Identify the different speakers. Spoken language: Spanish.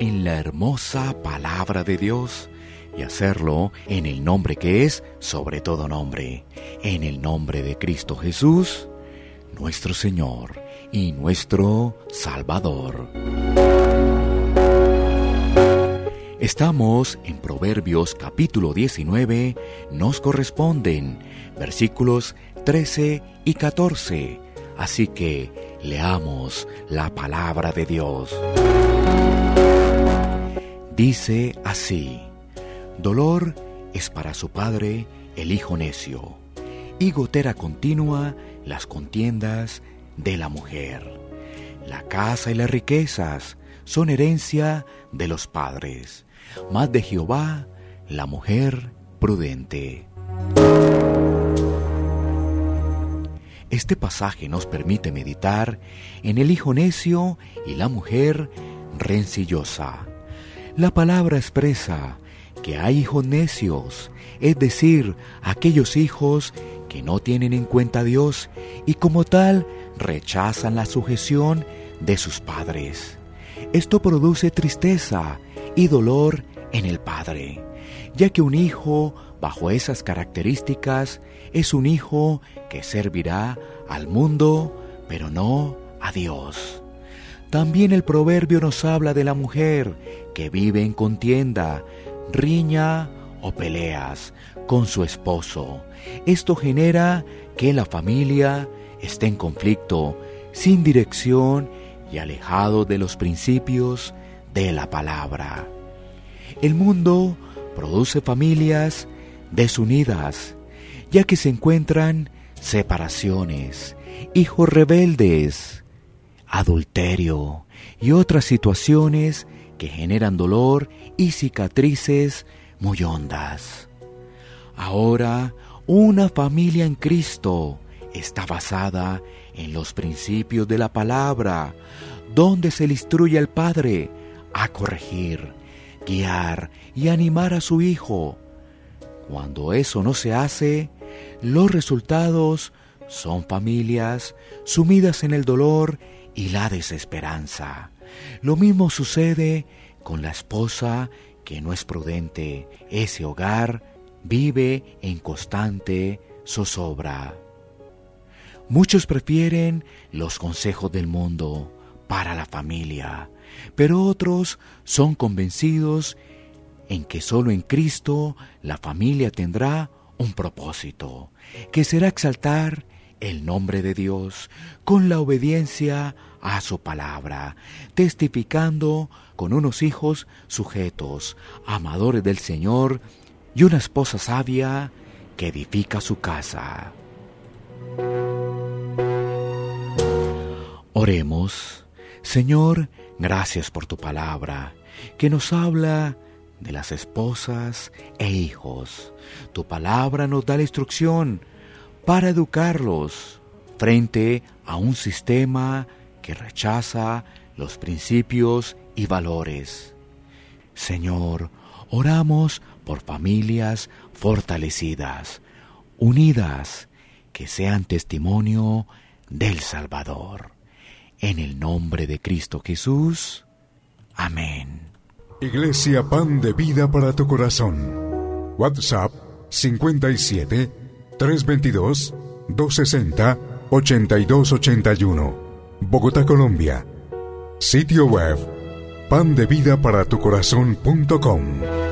Speaker 1: en la hermosa palabra de Dios y hacerlo en el nombre que es sobre todo nombre, en el nombre de Cristo Jesús, nuestro Señor y nuestro Salvador. Estamos en Proverbios capítulo 19, nos corresponden versículos 13 y 14, así que leamos la palabra de Dios. Dice así, dolor es para su padre el hijo necio, y gotera continua las contiendas de la mujer. La casa y las riquezas son herencia de los padres, más de Jehová la mujer prudente. Este pasaje nos permite meditar en el hijo necio y la mujer rencillosa la palabra expresa que hay hijos necios, es decir, aquellos hijos que no tienen en cuenta a Dios y como tal rechazan la sujeción de sus padres. Esto produce tristeza y dolor en el padre, ya que un hijo bajo esas características es un hijo que servirá al mundo, pero no a Dios. También el proverbio nos habla de la mujer que vive en contienda, riña o peleas con su esposo. Esto genera que la familia esté en conflicto, sin dirección y alejado de los principios de la palabra. El mundo produce familias desunidas, ya que se encuentran separaciones, hijos rebeldes, adulterio y otras situaciones que generan dolor y cicatrices muy hondas. Ahora, una familia en Cristo está basada en los principios de la palabra, donde se le instruye al Padre a corregir, guiar y animar a su Hijo. Cuando eso no se hace, los resultados son familias sumidas en el dolor y la desesperanza. Lo mismo sucede con la esposa que no es prudente. Ese hogar vive en constante zozobra. Muchos prefieren los consejos del mundo para la familia, pero otros son convencidos en que solo en Cristo la familia tendrá un propósito, que será exaltar el nombre de Dios con la obediencia a su palabra, testificando con unos hijos sujetos, amadores del Señor y una esposa sabia que edifica su casa. Oremos, Señor, gracias por tu palabra, que nos habla de las esposas e hijos. Tu palabra nos da la instrucción para educarlos frente a un sistema que rechaza los principios y valores. Señor, oramos por familias fortalecidas, unidas, que sean testimonio del Salvador. En el nombre de Cristo Jesús. Amén.
Speaker 2: Iglesia Pan de Vida para tu Corazón. WhatsApp 57 322 260 8281. Bogotá, Colombia. Sitio web pandevidaparatucorazón.com